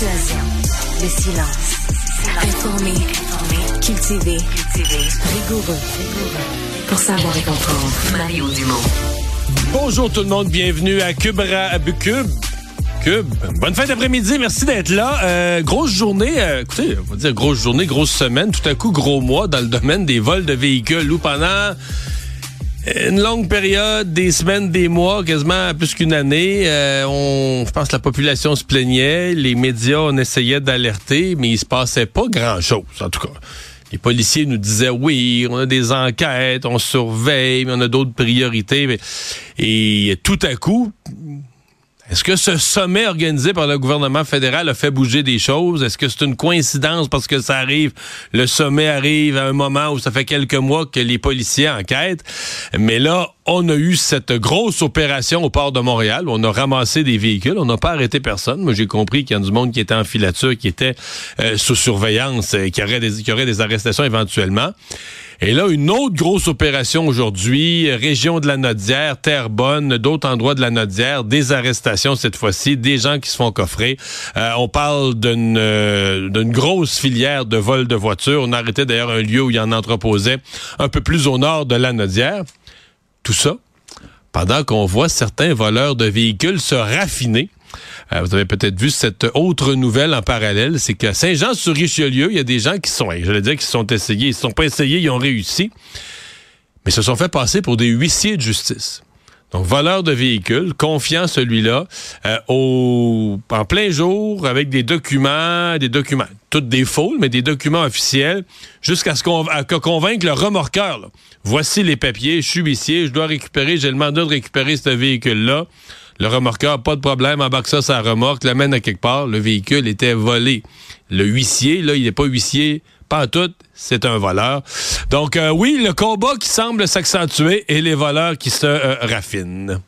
silence. Informé, cultivé, rigoureux. Pour savoir et comprendre. Mario Dumont. Bonjour tout le monde, bienvenue à Cube, à Cube. Cube. Bonne fin d'après-midi, merci d'être là. Euh, grosse journée, euh, écoutez, on va dire grosse journée, grosse semaine, tout à coup gros mois dans le domaine des vols de véhicules où pendant une longue période, des semaines, des mois, quasiment plus qu'une année, euh, on, je pense que la population se plaignait, les médias on essayait d'alerter, mais il se passait pas grand-chose, en tout cas. Les policiers nous disaient oui, on a des enquêtes, on surveille, mais on a d'autres priorités. Et tout à coup, est-ce que ce sommet organisé par le gouvernement fédéral a fait bouger des choses? Est-ce que c'est une coïncidence parce que ça arrive, le sommet arrive à un moment où ça fait quelques mois que les policiers enquêtent? Mais là, on a eu cette grosse opération au port de Montréal. On a ramassé des véhicules. On n'a pas arrêté personne. Moi, j'ai compris qu'il y a du monde qui était en filature, qui était euh, sous surveillance, euh, qui, aurait des, arrestations éventuellement. Et là, une autre grosse opération aujourd'hui, région de la Nodière, Terrebonne, d'autres endroits de la Nodière, des arrestations cette fois-ci, des gens qui se font coffrer. Euh, on parle d'une d'une grosse filière de vol de voitures. On a arrêté d'ailleurs un lieu où il y en entreposait un peu plus au nord de la Nodière. Tout ça pendant qu'on voit certains voleurs de véhicules se raffiner. Euh, vous avez peut-être vu cette autre nouvelle en parallèle, c'est qu'à Saint-Jean-sur-Richelieu, il y a des gens qui sont, je le dire, qui sont essayés, ils ne sont pas essayés, ils ont réussi, mais se sont fait passer pour des huissiers de justice. Donc, voleur de véhicules, confiant celui-là, euh, au, en plein jour, avec des documents, des documents, toutes des faux, mais des documents officiels, jusqu'à ce qu'on convaincre le remorqueur. Voici les papiers, je suis huissier, je dois récupérer, j'ai le mandat de récupérer ce véhicule-là. Le remorqueur, pas de problème, embarque ça sa remorque, l'amène à quelque part. Le véhicule était volé. Le huissier, là, il n'est pas huissier, pas tout, c'est un voleur. Donc, euh, oui, le combat qui semble s'accentuer et les voleurs qui se euh, raffinent.